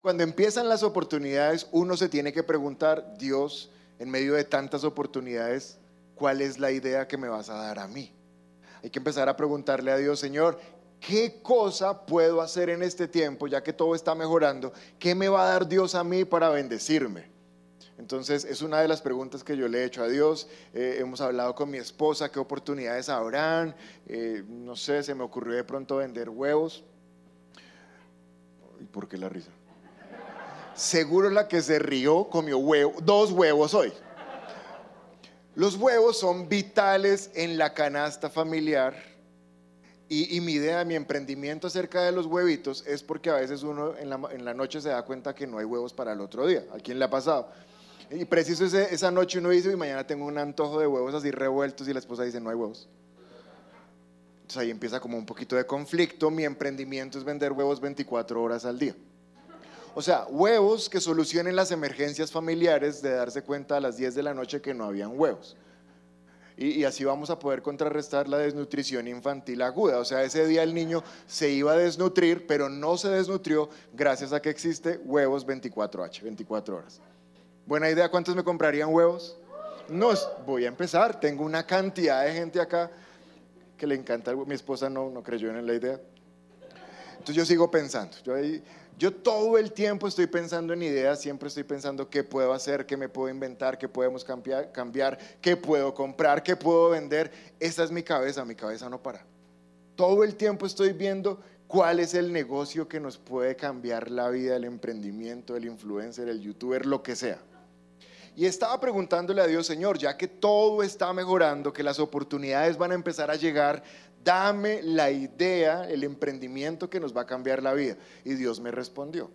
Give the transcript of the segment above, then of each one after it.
Cuando empiezan las oportunidades, uno se tiene que preguntar, Dios, en medio de tantas oportunidades, ¿cuál es la idea que me vas a dar a mí? Hay que empezar a preguntarle a Dios, Señor, ¿qué cosa puedo hacer en este tiempo, ya que todo está mejorando? ¿Qué me va a dar Dios a mí para bendecirme? Entonces, es una de las preguntas que yo le he hecho a Dios. Eh, hemos hablado con mi esposa, qué oportunidades habrán. Eh, no sé, se me ocurrió de pronto vender huevos. ¿Y por qué la risa? Seguro la que se rió comió huevo, dos huevos hoy. Los huevos son vitales en la canasta familiar y, mi idea, mi emprendimiento acerca de los huevitos es porque a veces uno en la, en la noche se da cuenta que no hay huevos para el otro día. ¿A quién le ha pasado? Y preciso ese- esa noche uno dice, y mañana tengo un antojo de huevos así revueltos y la esposa dice, no hay huevos. Entonces ahí empieza como un poquito de conflicto. Mi emprendimiento es vender huevos 24 horas al día. O sea, huevos que solucionen las emergencias familiares de darse cuenta a las 10 de la noche que no habían huevos. Y, así vamos a poder contrarrestar la desnutrición infantil aguda. O sea, ese día el niño se iba a desnutrir, pero no se desnutrió gracias a que existe huevos 24H, 24 horas. Buena idea, ¿cuántos me comprarían huevos? No, voy a empezar. Tengo una cantidad de gente acá que le encanta. Mi esposa no, no creyó en la idea. Entonces yo sigo pensando. Yo, ahí- yo todo el tiempo estoy pensando en ideas, siempre estoy pensando qué puedo hacer, qué me puedo inventar, qué podemos cambiar, qué puedo comprar, qué puedo vender. Esa es mi cabeza, mi cabeza no para. Todo el tiempo estoy viendo cuál es el negocio que nos puede cambiar la vida, el emprendimiento, el influencer, el youtuber, lo que sea. Y estaba preguntándole a Dios, Señor, ya que todo está mejorando, que las oportunidades van a empezar a llegar, dame la idea, el emprendimiento que nos va a cambiar la vida. Y Dios me respondió.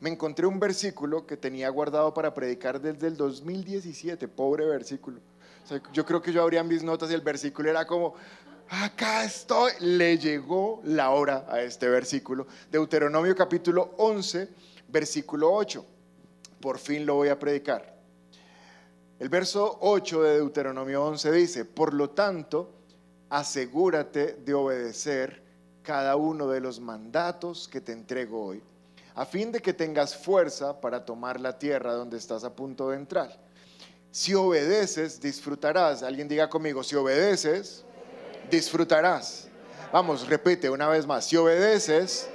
Me encontré un versículo que tenía guardado para predicar desde el 2017, pobre versículo. Yo creo que yo abría mis notas y el versículo era como, acá estoy. Le llegó la hora a este versículo. Deuteronomio capítulo 11, versículo 8. Por fin lo voy a predicar. El verso 8 de Deuteronomio 11 dice, por lo tanto, asegúrate de obedecer cada uno de los mandatos que te entrego hoy, a fin de que tengas fuerza para tomar la tierra donde estás a punto de entrar. Si obedeces, disfrutarás. Alguien diga conmigo, si obedeces, disfrutarás. Vamos, repite una vez más, si obedeces,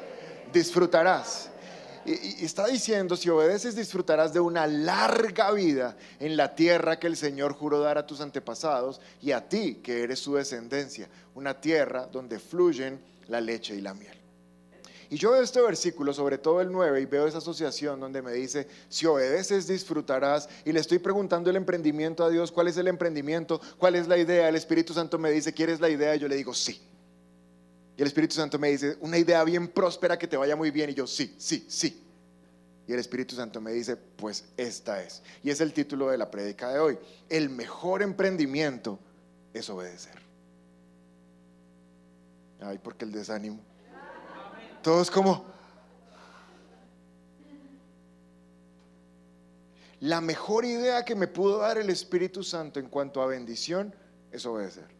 disfrutarás. Y, está diciendo, si obedeces disfrutarás de una larga vida en la tierra que el Señor juró dar a tus antepasados y a ti que eres su descendencia, una tierra donde fluyen la leche y la miel. Y yo veo este versículo, sobre todo el 9, y veo esa asociación donde me dice, si obedeces disfrutarás, y le estoy preguntando el emprendimiento a Dios, ¿cuál es el emprendimiento? ¿Cuál es la idea? El Espíritu Santo me dice, ¿quieres la idea? Y yo le digo, sí. Y el Espíritu Santo me dice, una idea bien próspera que te vaya muy bien. Y yo, sí, sí, sí. Y el Espíritu Santo me dice, pues esta es. Y es el título de la prédica de hoy. El mejor emprendimiento es obedecer. Ay, porque el desánimo. Todos como... La mejor idea que me pudo dar el Espíritu Santo en cuanto a bendición es obedecer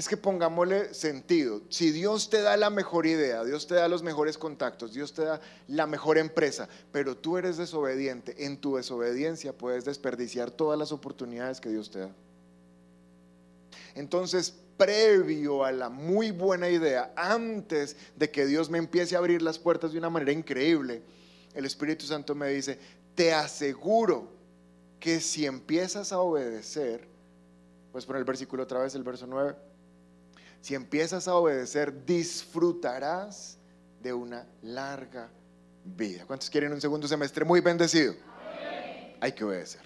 es que pongámosle sentido. Si Dios te da la mejor idea, Dios te da los mejores contactos, Dios te da la mejor empresa, pero tú eres desobediente, en tu desobediencia puedes desperdiciar todas las oportunidades que Dios te da. Entonces, previo a la muy buena idea, antes de que Dios me empiece a abrir las puertas de una manera increíble, el Espíritu Santo me dice, te aseguro que si empiezas a obedecer, pues poner el versículo otra vez, el verso 9. Si empiezas a obedecer, disfrutarás de una larga vida. ¿Cuántos quieren un segundo semestre muy bendecido? Hay que obedecer.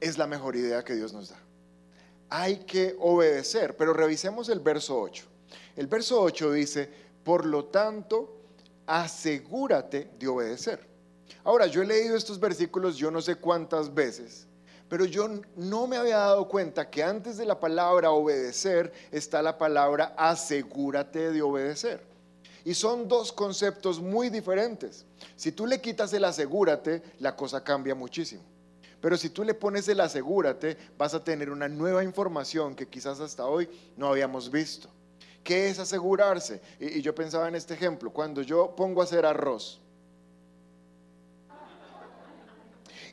Es la mejor idea que Dios nos da. Hay que obedecer, pero revisemos el verso 8. El verso 8 dice, por lo tanto, asegúrate de obedecer. Ahora, yo he leído estos versículos yo no sé cuántas veces, pero yo no me había dado cuenta que antes de la palabra obedecer está la palabra asegúrate de obedecer. Y son dos conceptos muy diferentes. Si tú le quitas el asegúrate, la cosa cambia muchísimo. Pero si tú le pones el asegúrate, vas a tener una nueva información que quizás hasta hoy no habíamos visto. ¿Qué es asegurarse? Y, y yo pensaba en este ejemplo, cuando yo pongo a hacer arroz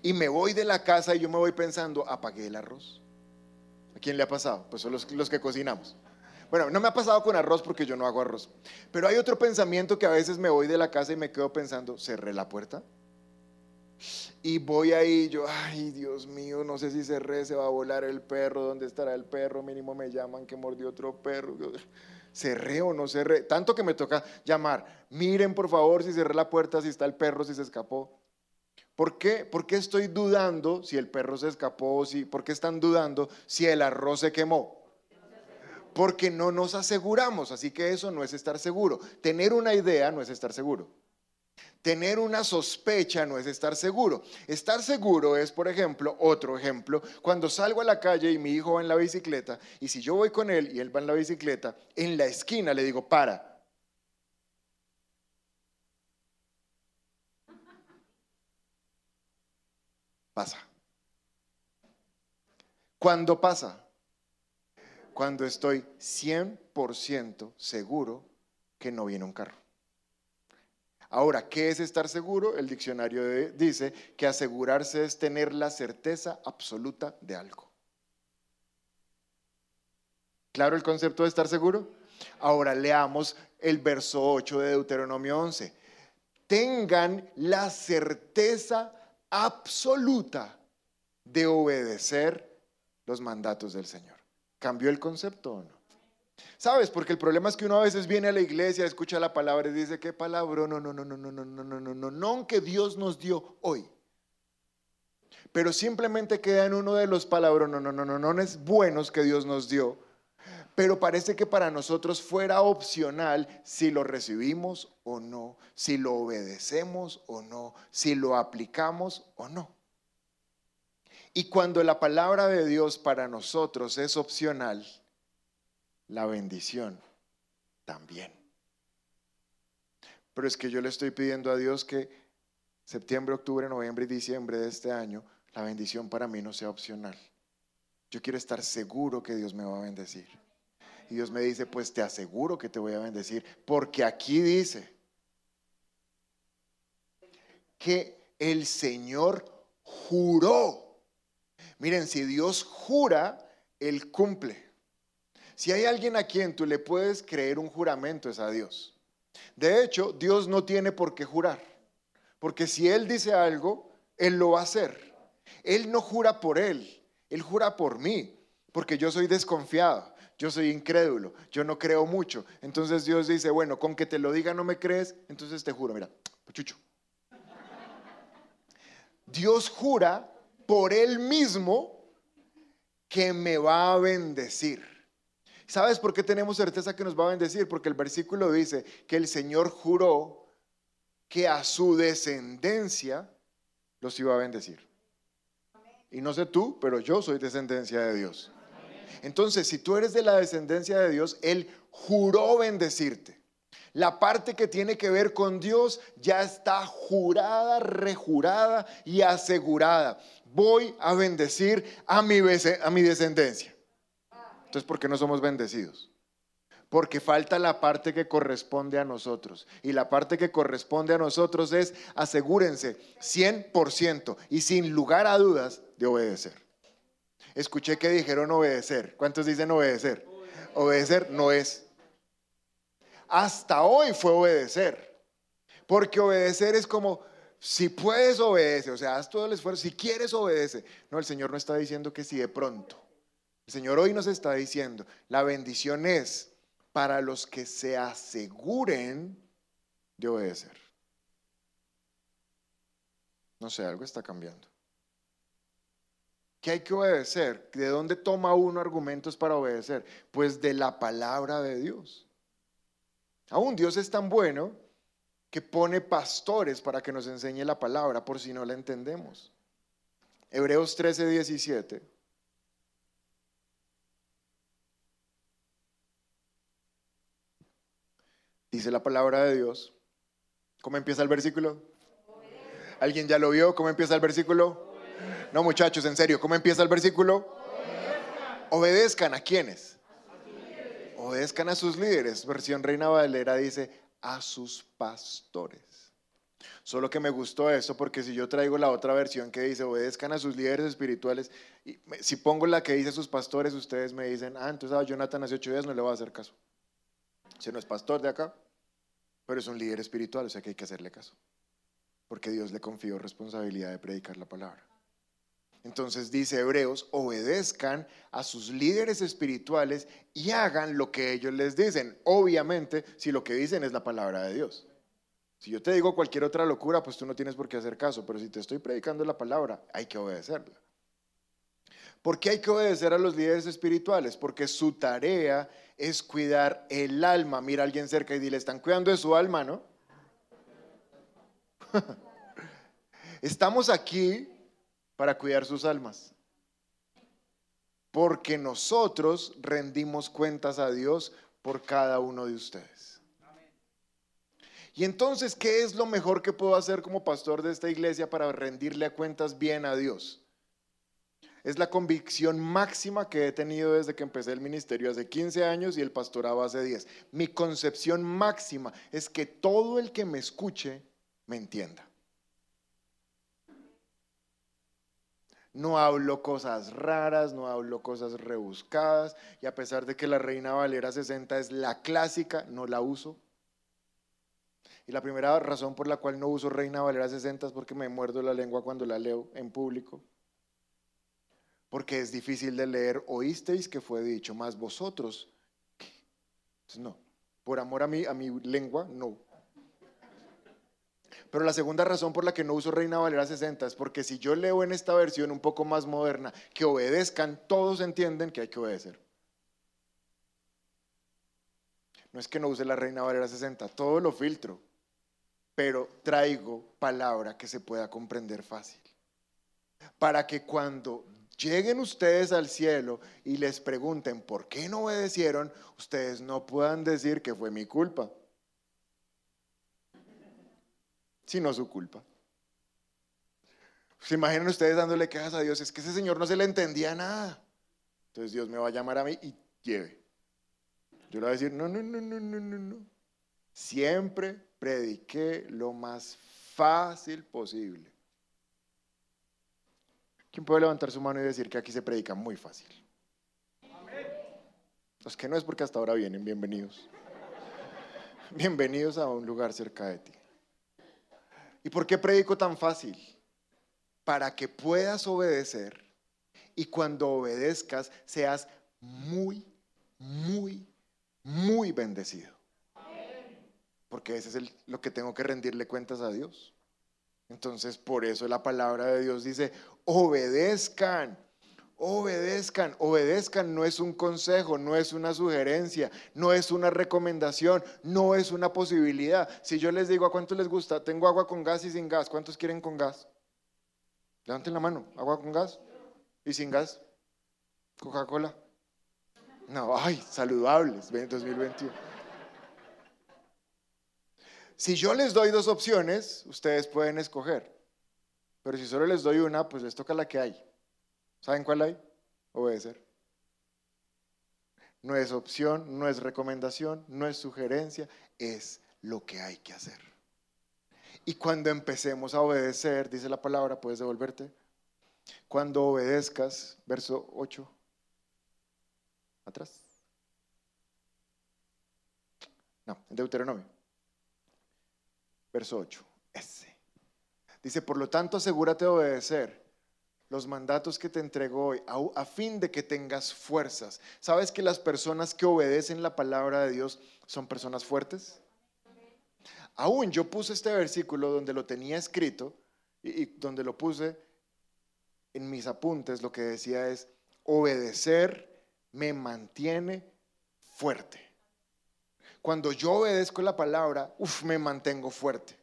y me voy de la casa y yo me voy pensando, apagué el arroz. ¿A quién le ha pasado? Pues son los, los que cocinamos. Bueno, no me ha pasado con arroz porque yo no hago arroz. Pero hay otro pensamiento que a veces me voy de la casa y me quedo pensando, cerré la puerta. Y voy ahí, yo, ay Dios mío, no sé si cerré, se va a volar el perro, ¿dónde estará el perro? Mínimo me llaman que mordió otro perro. ¿Cerré o no cerré? Tanto que me toca llamar, miren por favor si cerré la puerta, si está el perro, si se escapó. ¿Por qué? ¿Por qué estoy dudando si el perro se escapó? Si, ¿Por qué están dudando si el arroz se quemó? Porque no nos aseguramos, así que eso no es estar seguro. Tener una idea no es estar seguro. Tener una sospecha no es estar seguro. Estar seguro es, por ejemplo, otro ejemplo, cuando salgo a la calle y mi hijo va en la bicicleta, y si yo voy con él y él va en la bicicleta, en la esquina le digo, para. Pasa. ¿Cuándo pasa? Cuando estoy 100% seguro que no viene un carro. Ahora, ¿qué es estar seguro? El diccionario dice que asegurarse es tener la certeza absoluta de algo. ¿Claro el concepto de estar seguro? Ahora leamos el verso 8 de Deuteronomio 11. Tengan la certeza absoluta de obedecer los mandatos del Señor. ¿Cambió el concepto o no? ¿Sabes? Porque el problema es que uno a veces viene a la iglesia, escucha la palabra y dice, ¿qué palabra? No, no, no, no, no, no, no, no, no, no, no, que Dios nos dio hoy. Pero simplemente queda en uno de los palabras, no, no, no, no, no, buenos que Dios nos dio. Pero parece que para nosotros fuera opcional si lo recibimos o no, si lo obedecemos o no, si lo aplicamos o no. Y cuando la palabra de Dios para nosotros es opcional, la bendición también. Pero es que yo le estoy pidiendo a Dios que septiembre, octubre, noviembre y diciembre de este año, la bendición para mí no sea opcional. Yo quiero estar seguro que Dios me va a bendecir. Y Dios me dice, pues te aseguro que te voy a bendecir, porque aquí dice que el Señor juró. Miren, si Dios jura, Él cumple. Si hay alguien a quien tú le puedes creer un juramento es a Dios. De hecho, Dios no tiene por qué jurar, porque si Él dice algo, Él lo va a hacer. Él no jura por Él, Él jura por mí, porque yo soy desconfiado, yo soy incrédulo, yo no creo mucho. Entonces Dios dice, bueno, con que te lo diga no me crees, entonces te juro, mira, chucho. Dios jura por Él mismo que me va a bendecir. ¿Sabes por qué tenemos certeza que nos va a bendecir? Porque el versículo dice que el Señor juró que a su descendencia los iba a bendecir. Y no sé tú, pero yo soy descendencia de Dios. Entonces, si tú eres de la descendencia de Dios, Él juró bendecirte. La parte que tiene que ver con Dios ya está jurada, rejurada y asegurada. Voy a bendecir a mi, a mi descendencia. Entonces, ¿por qué no somos bendecidos? Porque falta la parte que corresponde a nosotros. Y la parte que corresponde a nosotros es, asegúrense, 100% y sin lugar a dudas de obedecer. Escuché que dijeron obedecer. ¿Cuántos dicen obedecer? Obedecer no es. Hasta hoy fue obedecer. Porque obedecer es como, si puedes obedece, o sea, haz todo el esfuerzo, si quieres obedece. No, el Señor no está diciendo que si de pronto. El Señor hoy nos está diciendo, la bendición es para los que se aseguren de obedecer. No sé, algo está cambiando. ¿Qué hay que obedecer? ¿De dónde toma uno argumentos para obedecer? Pues de la palabra de Dios. Aún Dios es tan bueno que pone pastores para que nos enseñe la palabra por si no la entendemos. Hebreos 13, 17. Dice la palabra de Dios. ¿Cómo empieza el versículo? ¿Alguien ya lo vio? ¿Cómo empieza el versículo? No, muchachos, en serio, ¿cómo empieza el versículo? Obedezcan a quiénes? Obedezcan a sus líderes. Versión Reina Valera dice a sus pastores. Solo que me gustó eso porque si yo traigo la otra versión que dice obedezcan a sus líderes espirituales, y si pongo la que dice sus pastores, ustedes me dicen, ah, entonces a Jonathan hace ocho días no le voy a hacer caso. Si no es pastor de acá, pero es un líder espiritual, o sea que hay que hacerle caso. Porque Dios le confió responsabilidad de predicar la palabra. Entonces dice Hebreos, obedezcan a sus líderes espirituales y hagan lo que ellos les dicen. Obviamente, si lo que dicen es la palabra de Dios. Si yo te digo cualquier otra locura, pues tú no tienes por qué hacer caso, pero si te estoy predicando la palabra, hay que obedecerla. ¿Por qué hay que obedecer a los líderes espirituales? Porque su tarea es cuidar el alma. Mira a alguien cerca y dile, están cuidando de su alma, ¿no? Estamos aquí para cuidar sus almas. Porque nosotros rendimos cuentas a Dios por cada uno de ustedes. Y entonces, ¿qué es lo mejor que puedo hacer como pastor de esta iglesia para rendirle cuentas bien a Dios? Es la convicción máxima que he tenido desde que empecé el ministerio hace 15 años y el pastorado hace 10. Mi concepción máxima es que todo el que me escuche me entienda. No hablo cosas raras, no hablo cosas rebuscadas y a pesar de que la Reina Valera 60 es la clásica, no la uso. Y la primera razón por la cual no uso Reina Valera 60 es porque me muerdo la lengua cuando la leo en público. Porque es difícil de leer, oísteis que fue dicho, más vosotros. Entonces, no, por amor a mí, a mi lengua, no. Pero la segunda razón por la que no uso Reina Valera 60 es porque si yo leo en esta versión un poco más moderna, que obedezcan, todos entienden que hay que obedecer. No es que no use la Reina Valera 60, todo lo filtro, pero traigo palabra que se pueda comprender fácil. Para que cuando lleguen ustedes al cielo y les pregunten por qué no obedecieron, ustedes no puedan decir que fue mi culpa, sino su culpa. ¿Se imaginan ustedes dándole quejas a Dios? Es que ese señor no se le entendía nada. Entonces Dios me va a llamar a mí y lleve. Yo le voy a decir, no, no, no, no, no, no, no. Siempre prediqué lo más fácil posible. ¿Quién puede levantar su mano y decir que aquí se predica muy fácil? Los que no es porque hasta ahora vienen, bienvenidos. Bienvenidos a un lugar cerca de ti. ¿Y por qué predico tan fácil? Para que puedas obedecer y cuando obedezcas seas muy, muy, muy bendecido. Porque ese es el- lo que tengo que rendirle cuentas a Dios. Entonces, por eso la palabra de Dios dice, obedezcan, obedezcan, obedezcan no es un consejo, no es una sugerencia, no es una recomendación, no es una posibilidad. Si yo les digo, ¿a cuántos les gusta? Tengo agua con gas y sin gas. ¿Cuántos quieren con gas? Levanten la mano, agua con gas y sin gas. Coca-Cola. No, ay, saludables, 2021. Si yo les doy dos opciones, ustedes pueden escoger. Pero si solo les doy una, pues les toca la que hay. ¿Saben cuál hay? Obedecer. No es opción, no es recomendación, no es sugerencia, es lo que hay que hacer. Y cuando empecemos a obedecer, dice la palabra, puedes devolverte. Cuando obedezcas, verso 8, atrás. No, en Deuteronomio. Verso 8, ese. Dice, por lo tanto, asegúrate de obedecer los mandatos que te entregó hoy, a, fin de que tengas fuerzas. ¿Sabes que las personas que obedecen la palabra de Dios son personas fuertes? Aún yo puse este versículo donde lo tenía escrito y, y donde lo puse en mis apuntes, lo que decía es, obedecer me mantiene fuerte. Cuando yo obedezco la palabra, uf, me mantengo fuerte.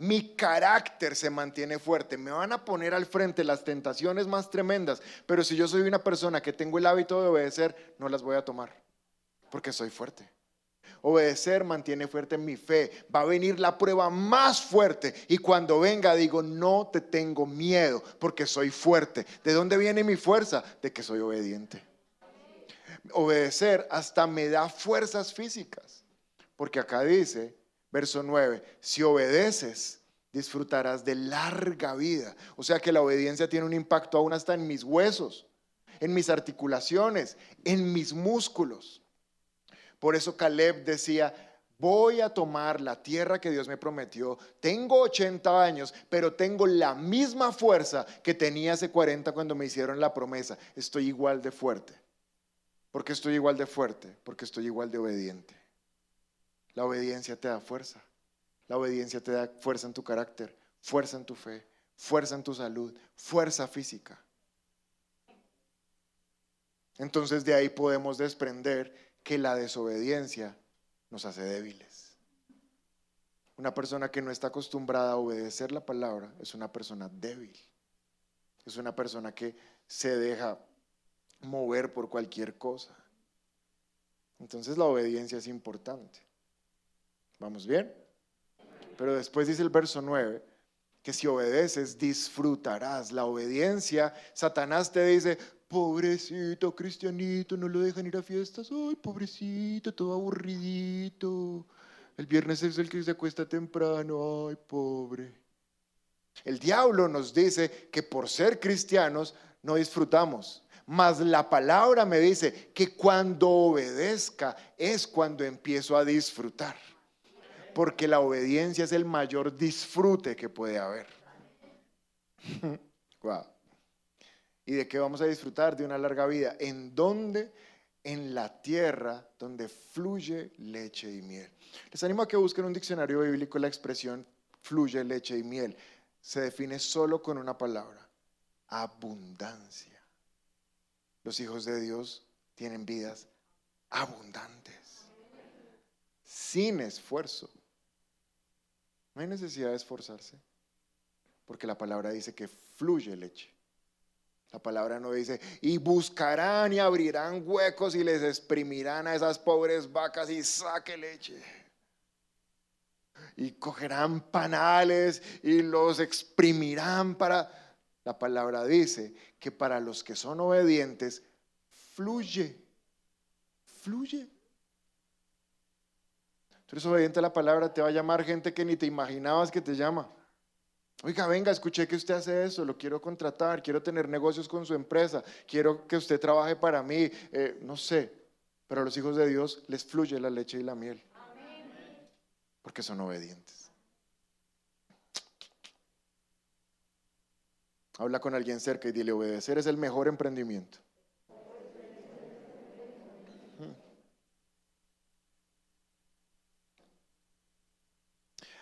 Mi carácter se mantiene fuerte. Me van a poner al frente las tentaciones más tremendas, pero si yo soy una persona que tengo el hábito de obedecer, no las voy a tomar, porque soy fuerte. Obedecer mantiene fuerte mi fe. Va a venir la prueba más fuerte y cuando venga digo, no te tengo miedo porque soy fuerte. ¿De dónde viene mi fuerza? De que soy obediente. Obedecer hasta me da fuerzas físicas. Porque acá dice, verso 9, si obedeces, disfrutarás de larga vida. O sea que la obediencia tiene un impacto aún hasta en mis huesos, en mis articulaciones, en mis músculos. Por eso Caleb decía, voy a tomar la tierra que Dios me prometió. Tengo 80 años, pero tengo la misma fuerza que tenía hace 40 cuando me hicieron la promesa. Estoy igual de fuerte. ¿Por qué estoy igual de fuerte? Porque estoy igual de obediente. La obediencia te da fuerza. La obediencia te da fuerza en tu carácter, fuerza en tu fe, fuerza en tu salud, fuerza física. Entonces de ahí podemos desprender que la desobediencia nos hace débiles. Una persona que no está acostumbrada a obedecer la palabra es una persona débil. Es una persona que se deja mover por cualquier cosa. Entonces la obediencia es importante. ¿Vamos bien? Pero después dice el verso 9 que si obedeces disfrutarás. La obediencia, Satanás te dice, pobrecito cristianito, no lo dejan ir a fiestas. Ay, pobrecito, todo aburridito. El viernes es el que se acuesta temprano. Ay, pobre. El diablo nos dice que por ser cristianos no disfrutamos. Mas la palabra me dice que cuando obedezca es cuando empiezo a disfrutar. Porque la obediencia es el mayor disfrute que puede haber. Wow. ¿Y de qué vamos a disfrutar? De una larga vida. ¿En dónde? En la tierra donde fluye leche y miel. Les animo a que busquen un diccionario bíblico la expresión fluye leche y miel. Se define solo con una palabra, abundancia. Los hijos de Dios tienen vidas abundantes, sin esfuerzo. No hay necesidad de esforzarse, porque la palabra dice que fluye leche. La palabra no dice, y buscarán y abrirán huecos y les exprimirán a esas pobres vacas y saque leche. Y cogerán panales y los exprimirán para... La palabra dice que para los que son obedientes, fluye, fluye. Tú eres obediente a la palabra, te va a llamar gente que ni te imaginabas que te llama. Oiga, venga, escuché que usted hace eso, lo quiero contratar, quiero tener negocios con su empresa, quiero que usted trabaje para mí, eh, no sé, pero a los hijos de Dios les fluye la leche y la miel, porque son obedientes. Habla con alguien cerca y dile, obedecer es el mejor emprendimiento.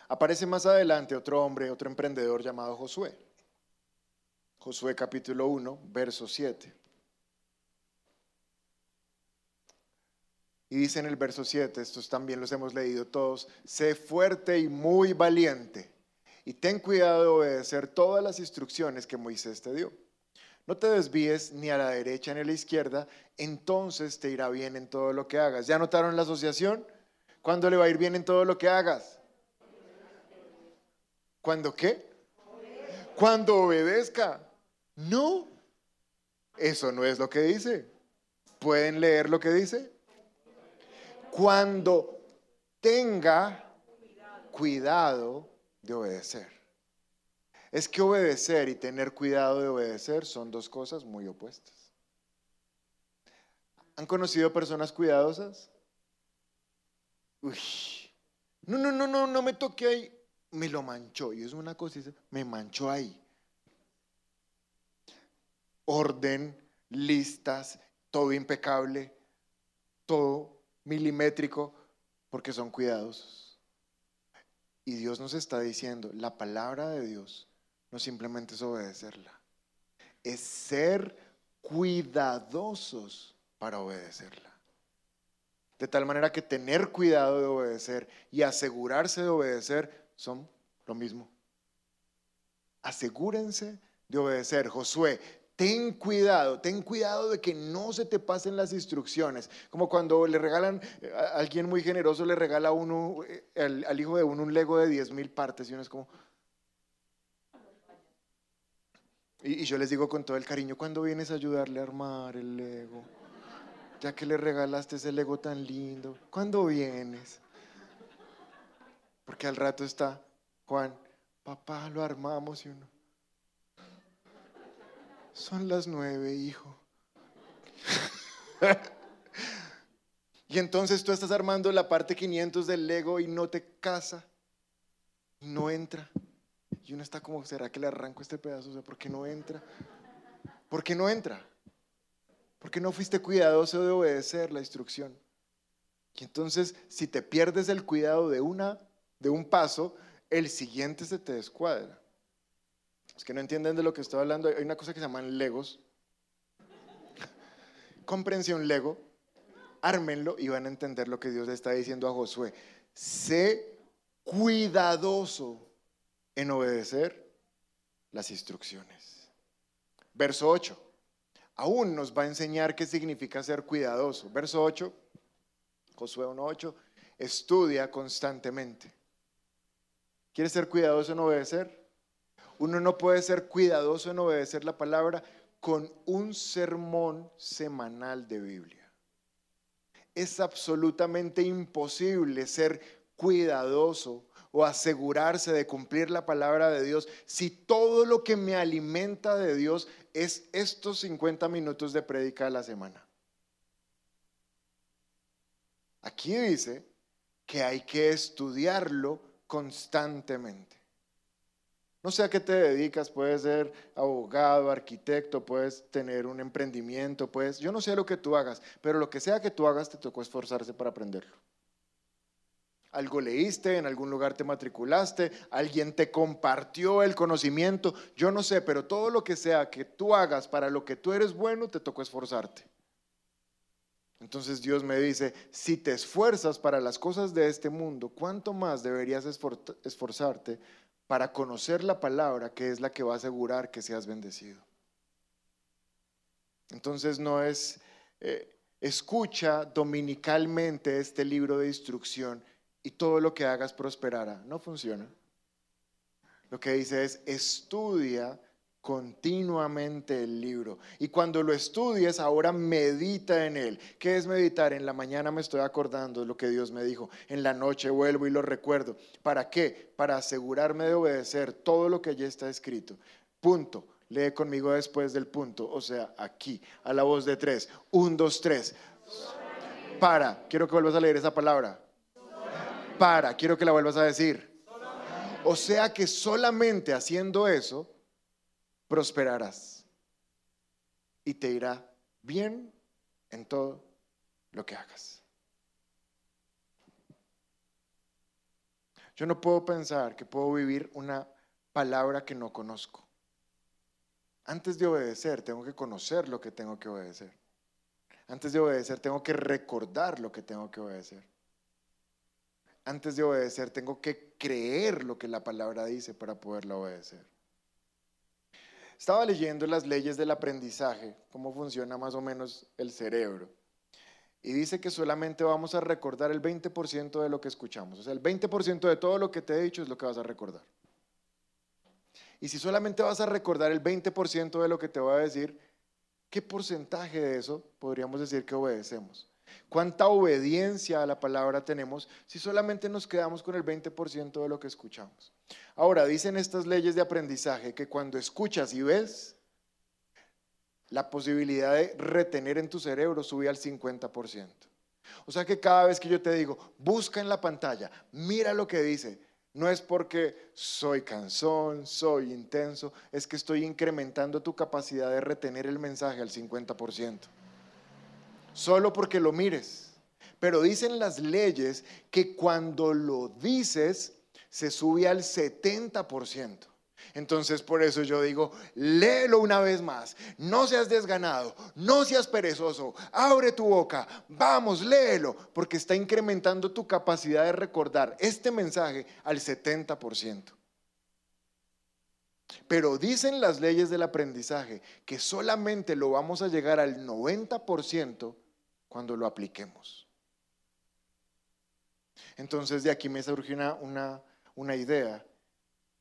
Aparece más adelante otro hombre, otro emprendedor llamado Josué. Josué capítulo 1, verso 7. Y dice en el verso 7, estos también los hemos leído todos, sé fuerte y muy valiente y ten cuidado de obedecer todas las instrucciones que Moisés te dio. No te desvíes ni a la derecha ni a la izquierda, entonces te irá bien en todo lo que hagas. ¿Ya notaron la asociación? ¿Cuándo le va a ir bien en todo lo que hagas? ¿Cuándo qué? Cuando obedezca. No, eso no es lo que dice. ¿Pueden leer lo que dice? Cuando tenga cuidado de obedecer. Es que obedecer y tener cuidado de obedecer son dos cosas muy opuestas. ¿Han conocido personas cuidadosas? Uy, no, no, no, no, no me toque ahí me lo manchó. Y es una cosa, me manchó ahí. Orden, listas, todo impecable, todo milimétrico, porque son cuidadosos. Y Dios nos está diciendo, la palabra de Dios no simplemente es obedecerla, es ser cuidadosos para obedecerla. De tal manera que tener cuidado de obedecer y asegurarse de obedecer son lo mismo. Asegúrense de obedecer. Josué, Ten cuidado, ten cuidado de que no se te pasen las instrucciones. Como cuando le regalan, eh, a alguien muy generoso le regala uno, eh, al, hijo de uno un Lego de 10 mil partes y uno es como... Y, y yo les digo con todo el cariño, ¿cuándo vienes a ayudarle a armar el Lego? Ya que le regalaste ese Lego tan lindo, ¿cuándo vienes? Porque al rato está Juan, papá, lo armamos y uno. Son las nueve, hijo. y entonces tú estás armando la parte 500 del Lego y no te casa, y no entra. Y uno está como, ¿será que le arranco este pedazo? O sea, ¿por qué no entra? ¿Por qué no entra? Porque no fuiste cuidadoso de obedecer la instrucción. Y entonces, si te pierdes el cuidado de una, de un paso, el siguiente se te descuadra. Es que no entienden de lo que estoy hablando. Hay una cosa que se llaman legos. Cómprense un lego, ármenlo y van a entender lo que Dios le está diciendo a Josué. Sé cuidadoso en obedecer las instrucciones. Verso 8. Aún nos va a enseñar qué significa ser cuidadoso. Verso 8, Josué 1.8, estudia constantemente. ¿Quieres ser cuidadoso en obedecer? Uno no puede ser cuidadoso en obedecer la palabra con un sermón semanal de Biblia. Es absolutamente imposible ser cuidadoso o asegurarse de cumplir la palabra de Dios si todo lo que me alimenta de Dios es estos 50 minutos de prédica a la semana. Aquí dice que hay que estudiarlo constantemente. No sé a qué te dedicas, puedes ser abogado, arquitecto, puedes tener un emprendimiento, puedes, yo no sé lo que tú hagas, pero lo que sea que tú hagas te tocó esforzarse para aprenderlo. Algo leíste, en algún lugar te matriculaste, alguien te compartió el conocimiento, yo no sé, pero todo lo que sea que tú hagas para lo que tú eres bueno, te tocó esforzarte. Entonces Dios me dice, si te esfuerzas para las cosas de este mundo, ¿cuánto más deberías esforzarte para conocer la palabra que es la que va a asegurar que seas bendecido? Entonces no es, eh, escucha dominicalmente este libro de instrucción y todo lo que hagas prosperará. No funciona. Lo que dice es, estudia continuamente el libro. Y cuando lo estudies, ahora medita en él. ¿Qué es meditar? En la mañana me estoy acordando de lo que Dios me dijo. En la noche vuelvo y lo recuerdo. ¿Para qué? Para asegurarme de obedecer todo lo que ya está escrito. Punto. Lee conmigo después del punto. O sea, aquí, a la voz de tres. Un, dos, tres. Para. Quiero que vuelvas a leer esa palabra. Para. Quiero que la vuelvas a decir. O sea que solamente haciendo eso, prosperarás y te irá bien en todo lo que hagas. Yo no puedo pensar que puedo vivir una palabra que no conozco. Antes de obedecer, tengo que conocer lo que tengo que obedecer. Antes de obedecer, tengo que recordar lo que tengo que obedecer. Antes de obedecer, tengo que creer lo que la palabra dice para poderla obedecer. Estaba leyendo las leyes del aprendizaje, cómo funciona más o menos el cerebro. Y dice que solamente vamos a recordar el 20% de lo que escuchamos. O sea, el 20% de todo lo que te he dicho es lo que vas a recordar. Y si solamente vas a recordar el 20% de lo que te voy a decir, ¿qué porcentaje de eso podríamos decir que obedecemos? ¿Cuánta obediencia a la palabra tenemos si solamente nos quedamos con el 20% de lo que escuchamos? Ahora, dicen estas leyes de aprendizaje que cuando escuchas y ves, la posibilidad de retener en tu cerebro sube al 50%. O sea que cada vez que yo te digo, busca en la pantalla, mira lo que dice, no es porque soy cansón, soy intenso, es que estoy incrementando tu capacidad de retener el mensaje al 50% solo porque lo mires. Pero dicen las leyes que cuando lo dices se sube al 70%. Entonces por eso yo digo, léelo una vez más, no seas desganado, no seas perezoso, abre tu boca, vamos, léelo, porque está incrementando tu capacidad de recordar este mensaje al 70%. Pero dicen las leyes del aprendizaje que solamente lo vamos a llegar al 90% cuando lo apliquemos. Entonces de aquí me surge una, una, una idea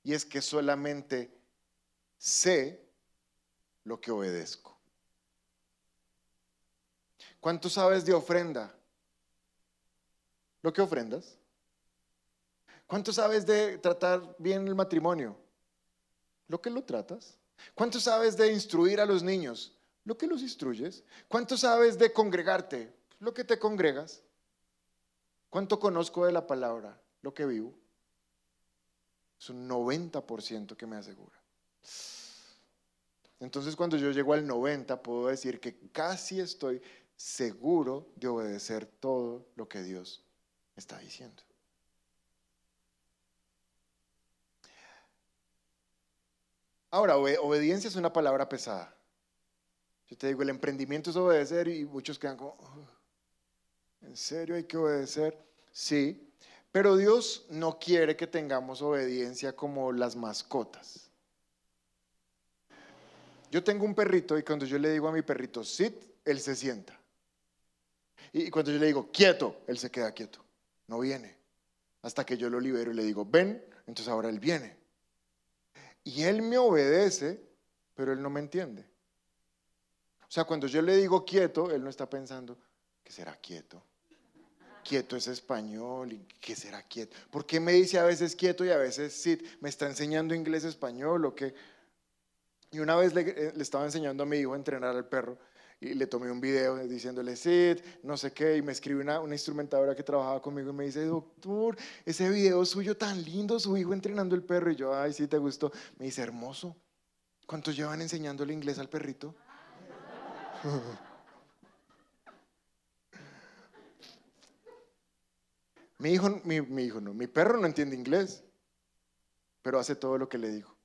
y es que solamente sé lo que obedezco. ¿Cuánto sabes de ofrenda? ¿Lo que ofrendas? ¿Cuánto sabes de tratar bien el matrimonio? Lo que lo tratas. ¿Cuánto sabes de instruir a los niños? Lo que los instruyes. ¿Cuánto sabes de congregarte? Lo que te congregas. ¿Cuánto conozco de la palabra? Lo que vivo. Es un 90% que me asegura. Entonces cuando yo llego al 90 puedo decir que casi estoy seguro de obedecer todo lo que Dios está diciendo. Ahora, obe- obediencia es una palabra pesada. Yo te digo, el emprendimiento es obedecer y muchos quedan como, "Ugh, ¿en serio hay que obedecer? Sí, pero Dios no quiere que tengamos obediencia como las mascotas. Yo tengo un perrito y cuando yo le digo a mi perrito, sit, él se sienta. Y cuando yo le digo, quieto, él se queda quieto. No viene. Hasta que yo lo libero y le digo, ven, entonces ahora él viene. Y él me obedece, pero él no me entiende. O sea, cuando yo le digo quieto, él no está pensando, ¿qué será quieto? Quieto es español, ¿y qué será quieto? ¿Por qué me dice a veces quieto y a veces sit? ¿Me está enseñando inglés español o qué? Y una vez le, eh, le estaba enseñando a mi hijo a entrenar al perro y le tomé un video diciéndole sit, no sé qué, y me escribe una, una instrumentadora que trabajaba conmigo y me dice, doctor, ese video suyo tan lindo, su hijo entrenando el perro. Y yo, ay, sí, te gustó. Me dice, hermoso. ¿Cuántos llevan enseñándole inglés al perrito? mi hijo, mi, hijo no, mi perro no entiende inglés, pero hace todo lo que le digo.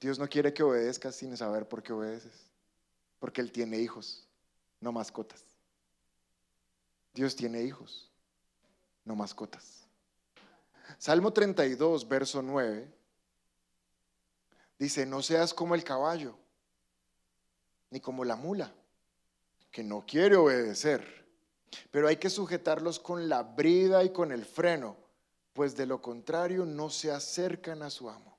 Dios no quiere que obedezcas sin saber por qué obedeces, porque Él tiene hijos, no mascotas. Dios tiene hijos, no mascotas. Salmo 32, verso 9, dice, no seas como el caballo, ni como la mula, que no quiere obedecer, pero hay que sujetarlos con la brida y con el freno, pues de lo contrario no se acercan a su amo.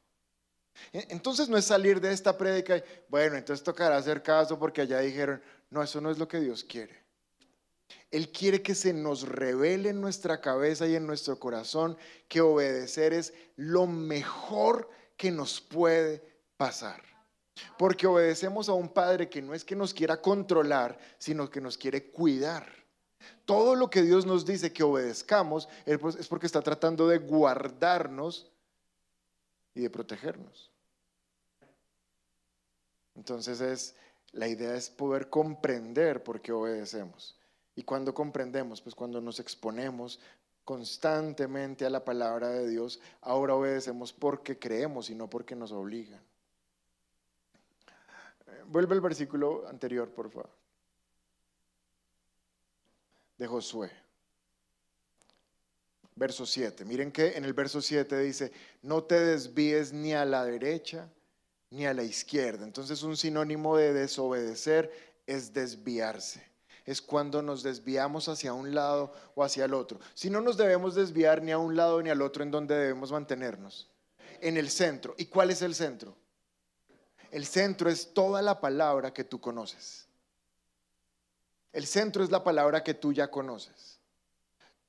E- Entonces no es salir de esta prédica y, bueno, entonces tocará hacer caso porque allá dijeron, no, eso no es lo que Dios quiere. Él quiere que se nos revele en nuestra cabeza y en nuestro corazón que obedecer es lo mejor que nos puede pasar. Porque obedecemos a un Padre que no es que nos quiera controlar, sino que nos quiere cuidar. Todo lo que Dios nos dice que obedezcamos es pues- es porque está tratando de guardarnos y de protegernos. Entonces es la idea es poder comprender por qué obedecemos. Y cuando comprendemos, pues cuando nos exponemos constantemente a la palabra de Dios, ahora obedecemos porque creemos y no porque nos obligan. Vuelve al versículo anterior, por favor. De Josué. Verso 7. Miren que en el verso 7 dice, no te desvíes ni a la derecha ni a la izquierda. Entonces un sinónimo de desobedecer es desviarse. Es cuando nos desviamos hacia un lado o hacia el otro. Si no nos debemos desviar ni a un lado ni al otro, ¿en donde debemos mantenernos? En el centro. ¿Y cuál es el centro? El centro es toda la palabra que tú conoces. El centro es la palabra que tú ya conoces.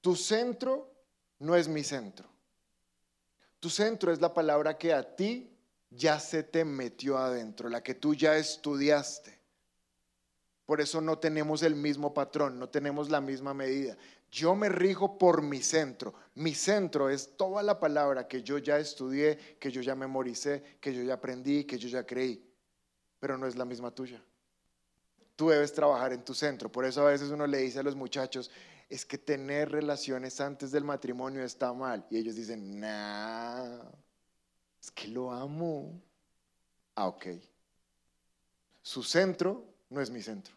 Tu centro no es mi centro. Tu centro es la palabra que a ti ya se te metió adentro, la que tú ya estudiaste. Por eso no tenemos el mismo patrón, no tenemos la misma medida. Yo me rijo por mi centro. Mi centro es toda la palabra que yo ya estudié, que yo ya memoricé, que yo ya aprendí, que yo ya creí. Pero no es la misma tuya. Tú debes trabajar en tu centro. Por eso a veces uno le dice a los muchachos, es que tener relaciones antes del matrimonio está mal. Y ellos dicen, nah, es que lo amo. Ah, ok. Su centro no es mi centro.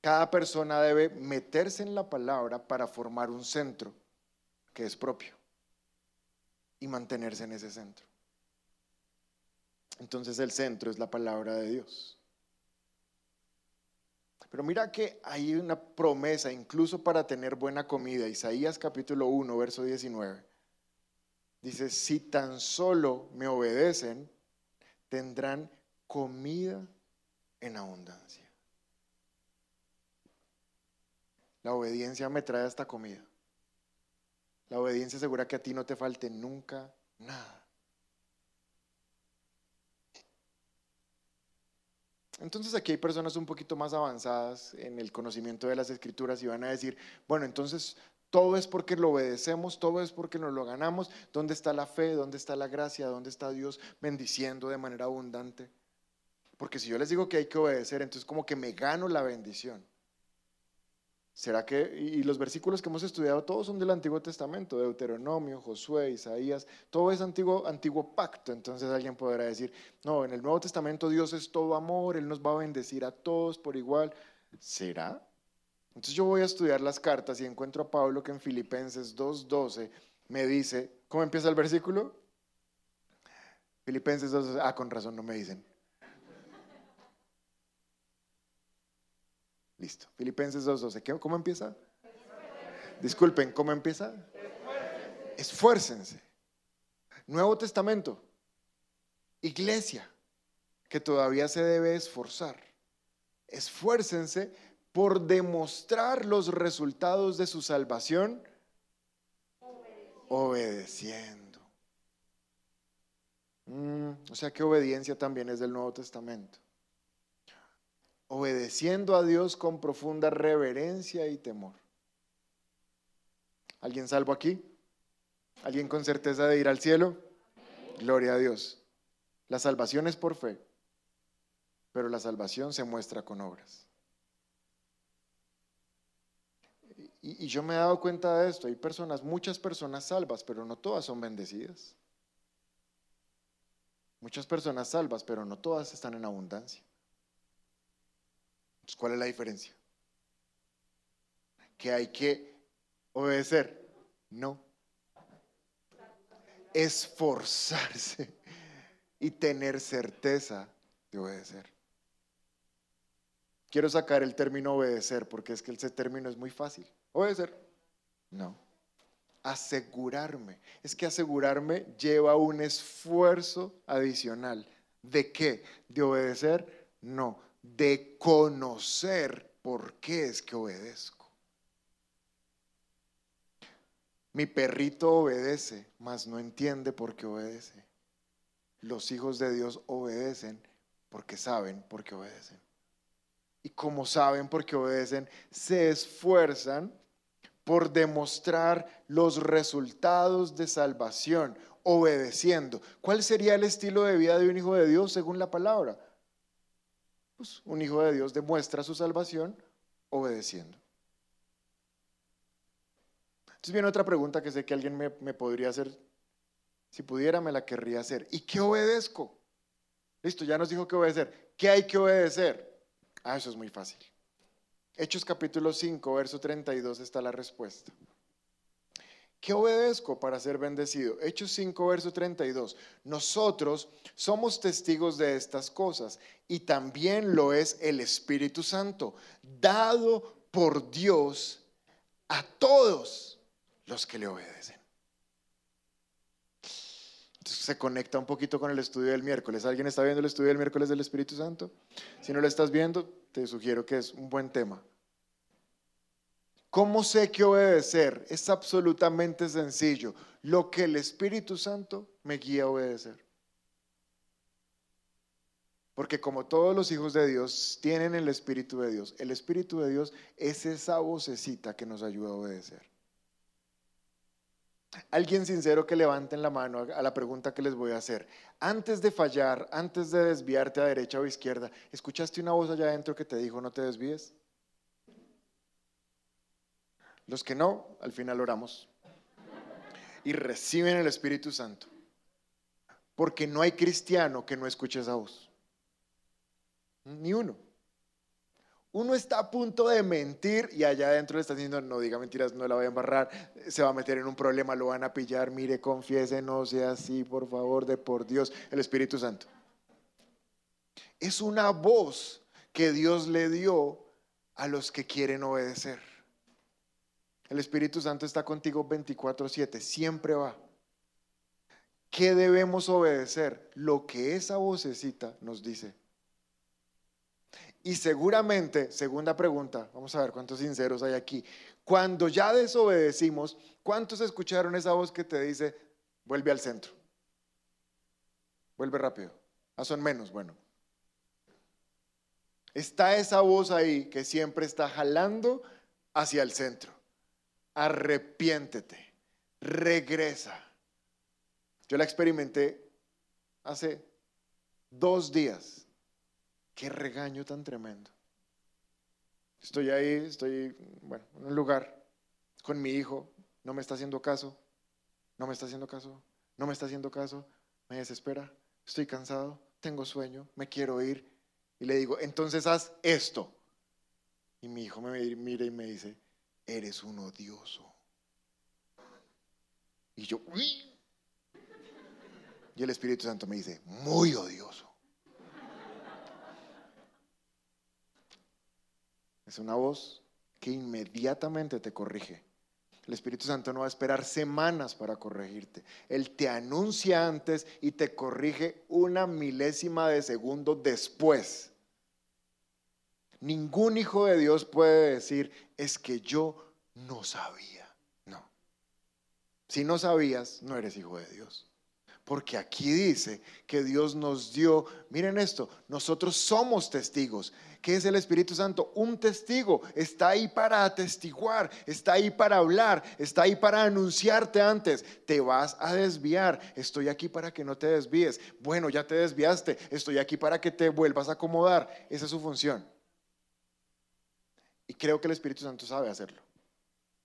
Cada persona debe meterse en la palabra para formar un centro que es propio y mantenerse en ese centro. Entonces el centro es la palabra de Dios. Pero mira que hay una promesa incluso para tener buena comida. Isaías capítulo 1, verso 19. Dice, si tan solo me obedecen, tendrán comida en abundancia. La obediencia me trae esta comida. La obediencia asegura que a ti no te falte nunca nada. Entonces aquí hay personas un poquito más avanzadas en el conocimiento de las escrituras y van a decir, bueno, entonces todo es porque lo obedecemos, todo es porque nos lo ganamos. ¿Dónde está la fe? ¿Dónde está la gracia? ¿Dónde está Dios bendiciendo de manera abundante? Porque si yo les digo que hay que obedecer, entonces como que me gano la bendición. ¿Será que, y los versículos que hemos estudiado, todos son del Antiguo Testamento, Deuteronomio, Josué, Isaías, todo es antiguo, antiguo pacto. Entonces alguien podrá decir, no, en el Nuevo Testamento Dios es todo amor, Él nos va a bendecir a todos por igual. ¿Será? Entonces yo voy a estudiar las cartas y encuentro a Pablo que en Filipenses 2.12 me dice, ¿cómo empieza el versículo? Filipenses 2.12, ah, con razón no me dicen. Listo. Filipenses 2.12. ¿Cómo empieza? Disculpen, ¿cómo empieza? Esfuércense. Nuevo Testamento. Iglesia, que todavía se debe esforzar. Esfuércense por demostrar los resultados de su salvación obedeciendo. Mm, o sea que obediencia también es del Nuevo Testamento obedeciendo a Dios con profunda reverencia y temor. ¿Alguien salvo aquí? ¿Alguien con certeza de ir al cielo? Gloria a Dios. La salvación es por fe, pero la salvación se muestra con obras. Y, yo me he dado cuenta de esto. Hay personas, muchas personas salvas, pero no todas son bendecidas. Muchas personas salvas, pero no todas están en abundancia. ¿Cuál es la diferencia? Que hay que obedecer. No. Esforzarse y tener certeza de obedecer. Quiero sacar el término obedecer porque es que ese término es muy fácil. Obedecer. No. Asegurarme. Es que asegurarme lleva un esfuerzo adicional. ¿De qué? ¿De obedecer? No de conocer por qué es que obedezco. Mi perrito obedece, mas no entiende por qué obedece. Los hijos de Dios obedecen porque saben por qué obedecen. Y como saben por qué obedecen, se esfuerzan por demostrar los resultados de salvación, obedeciendo. ¿Cuál sería el estilo de vida de un hijo de Dios según la palabra? Un hijo de Dios demuestra su salvación obedeciendo. Entonces viene otra pregunta que sé que alguien me, me podría hacer. Si pudiera, me la querría hacer. ¿Y qué obedezco? Listo, ya nos dijo que obedecer. ¿Qué hay que obedecer? Ah, eso es muy fácil. Hechos capítulo 5, verso 32 está la respuesta. ¿Qué obedezco para ser bendecido? Hechos 5, verso 32. Nosotros somos testigos de estas cosas y también lo es el Espíritu Santo, dado por Dios a todos los que le obedecen. Entonces se conecta un poquito con el estudio del miércoles. ¿Alguien está viendo el estudio del miércoles del Espíritu Santo? Si no lo estás viendo, te sugiero que es un buen tema. ¿Cómo sé qué obedecer? Es absolutamente sencillo. Lo que el Espíritu Santo me guía a obedecer. Porque como todos los hijos de Dios tienen el Espíritu de Dios, el Espíritu de Dios es esa vocecita que nos ayuda a obedecer. Alguien sincero que levanten la mano a la pregunta que les voy a hacer. Antes de fallar, antes de desviarte a derecha o izquierda, ¿escuchaste una voz allá adentro que te dijo no te desvíes? Los que no, al final oramos y reciben el Espíritu Santo. Porque no hay cristiano que no escuche esa voz. Ni uno. Uno está a punto de mentir y allá adentro le está diciendo, no diga mentiras, no la voy a embarrar, se va a meter en un problema, lo van a pillar, mire, confiese, no sea así, por favor, de por Dios, el Espíritu Santo. Es una voz que Dios le dio a los que quieren obedecer. El Espíritu Santo está contigo 24/7, siempre va. ¿Qué debemos obedecer? Lo que esa vocecita nos dice. Y seguramente, segunda pregunta, vamos a ver cuántos sinceros hay aquí. Cuando ya desobedecimos, ¿cuántos escucharon esa voz que te dice, vuelve al centro? Vuelve rápido. Ah, son menos, bueno. Está esa voz ahí que siempre está jalando hacia el centro. Arrepiéntete, regresa. Yo la experimenté hace dos días. Qué regaño tan tremendo. Estoy ahí, estoy, bueno, en un lugar con mi hijo, no me está haciendo caso, no me está haciendo caso, no me está haciendo caso, me desespera, estoy cansado, tengo sueño, me quiero ir. Y le digo, entonces haz esto. Y mi hijo me mira y me dice, eres un odioso. Y yo. Y el Espíritu Santo me dice, muy odioso. Es una voz que inmediatamente te corrige. El Espíritu Santo no va a esperar semanas para corregirte. Él te anuncia antes y te corrige una milésima de segundo después. Ningún hijo de Dios puede decir, es que yo no sabía. No. Si no sabías, no eres hijo de Dios. Porque aquí dice que Dios nos dio, miren esto, nosotros somos testigos. ¿Qué es el Espíritu Santo? Un testigo. Está ahí para atestiguar, está ahí para hablar, está ahí para anunciarte antes. Te vas a desviar. Estoy aquí para que no te desvíes. Bueno, ya te desviaste. Estoy aquí para que te vuelvas a acomodar. Esa es su función. Y creo que el Espíritu Santo sabe hacerlo.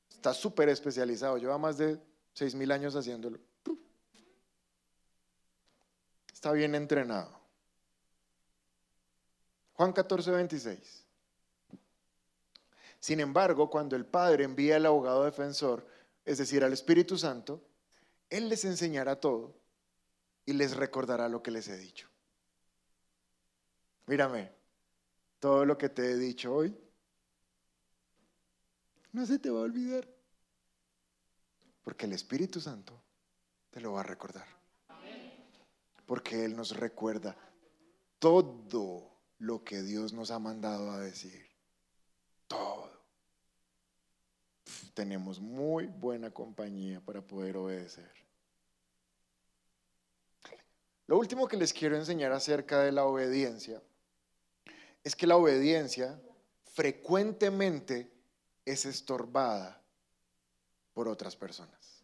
Está súper especializado. Lleva más de seis mil años haciéndolo. Está bien entrenado. Juan 14, 26. Sin embargo, cuando el Padre envía al abogado defensor, es decir, al Espíritu Santo, Él les enseñará todo y les recordará lo que les he dicho. Mírame, todo lo que te he dicho hoy, no se te va a olvidar. Porque el Espíritu Santo te lo va a recordar porque Él nos recuerda todo lo que Dios nos ha mandado a decir. Todo. Tenemos muy buena compañía para poder obedecer. Lo último que les quiero enseñar acerca de la obediencia es que la obediencia frecuentemente es estorbada por otras personas.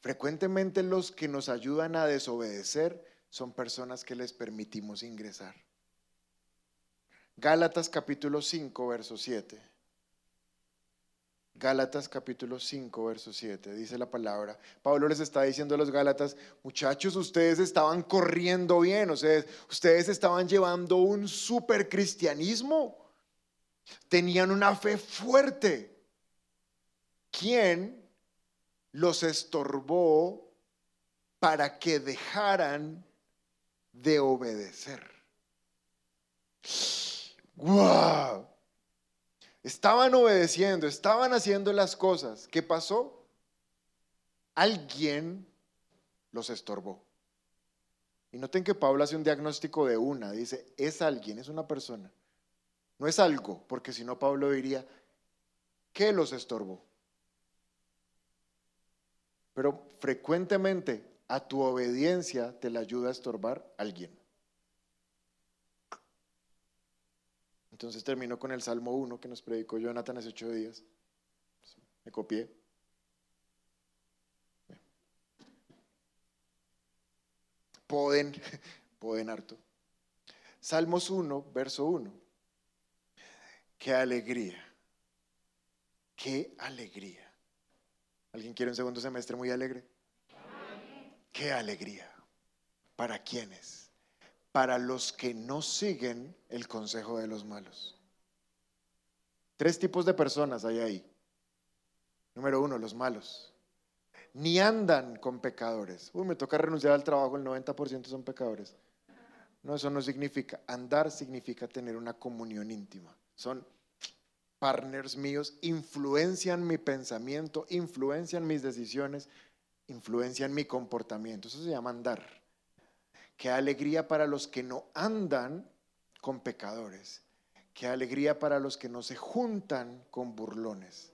Frecuentemente los que nos ayudan a desobedecer son personas que les permitimos ingresar. Gálatas capítulo 5, verso 7. Gálatas capítulo 5, verso 7, dice la palabra. Pablo les está diciendo a los Gálatas, muchachos, ustedes estaban corriendo bien, sea, ustedes estaban llevando un super cristianismo, tenían una fe fuerte. ¿Quién los estorbó para que dejaran de obedecer. ¡Wow! Estaban obedeciendo, estaban haciendo las cosas. ¿Qué pasó? Alguien los estorbó. Y noten que Pablo hace un diagnóstico de una, dice, es alguien, es una persona. No es algo, porque si no Pablo diría, ¿qué los estorbó? Pero frecuentemente a tu obediencia te la ayuda a estorbar alguien. Entonces termino con el Salmo 1 que nos predicó Jonathan hace ocho días. Me copié. Poden, poden harto. Salmos 1, verso 1. Qué alegría. Qué alegría ¿Alguien quiere un segundo semestre muy alegre? ¡Qué alegría! ¿Para quiénes? Para los que no siguen el consejo de los malos. Tres tipos de personas hay ahí. Número uno, los malos. Ni andan con pecadores. Uy, me toca renunciar al trabajo, el 90% son pecadores. No, eso no significa. Andar significa tener una comunión íntima. Son partners míos, influencian mi pensamiento, influencian mis decisiones, influencian mi comportamiento. Eso se llama andar. Qué alegría para los que no andan con pecadores. Qué alegría para los que no se juntan con burlones.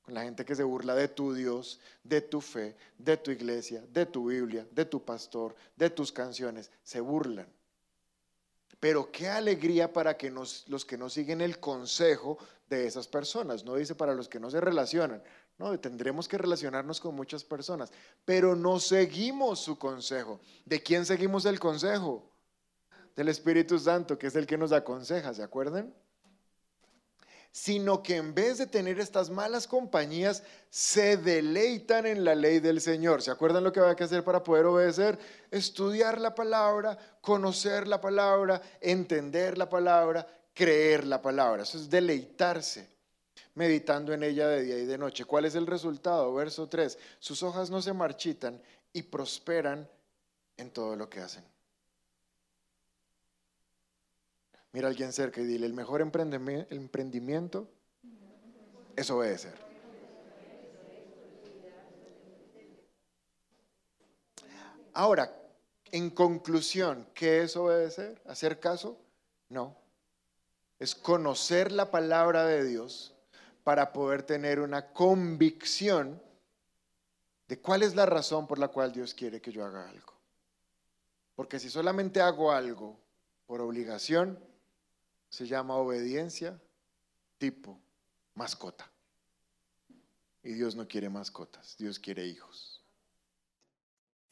Con la gente que se burla de tu Dios, de tu fe, de tu iglesia, de tu Biblia, de tu pastor, de tus canciones. Se burlan. Pero qué alegría para que nos, los que no siguen el consejo de esas personas. No dice para los que no se relacionan. No, tendremos que relacionarnos con muchas personas, pero no seguimos su consejo. ¿De quién seguimos el consejo? Del Espíritu Santo, que es el que nos aconseja, ¿se acuerdan? Sino que en vez de tener estas malas compañías, se deleitan en la ley del Señor. ¿Se acuerdan lo que hay que hacer para poder obedecer? Estudiar la palabra, conocer la palabra, entender la palabra, creer la palabra. Eso es deleitarse meditando en ella de día y de noche. ¿Cuál es el resultado? Verso 3. Sus hojas no se marchitan y prosperan en todo lo que hacen. Mira a alguien cerca y dile, el mejor emprendimiento es obedecer. Ahora, en conclusión, ¿qué es obedecer? ¿Hacer caso? No. Es conocer la palabra de Dios para poder tener una convicción de cuál es la razón por la cual Dios quiere que yo haga algo. Porque si solamente hago algo por obligación, se llama obediencia tipo mascota. Y Dios no quiere mascotas, Dios quiere hijos.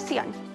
generación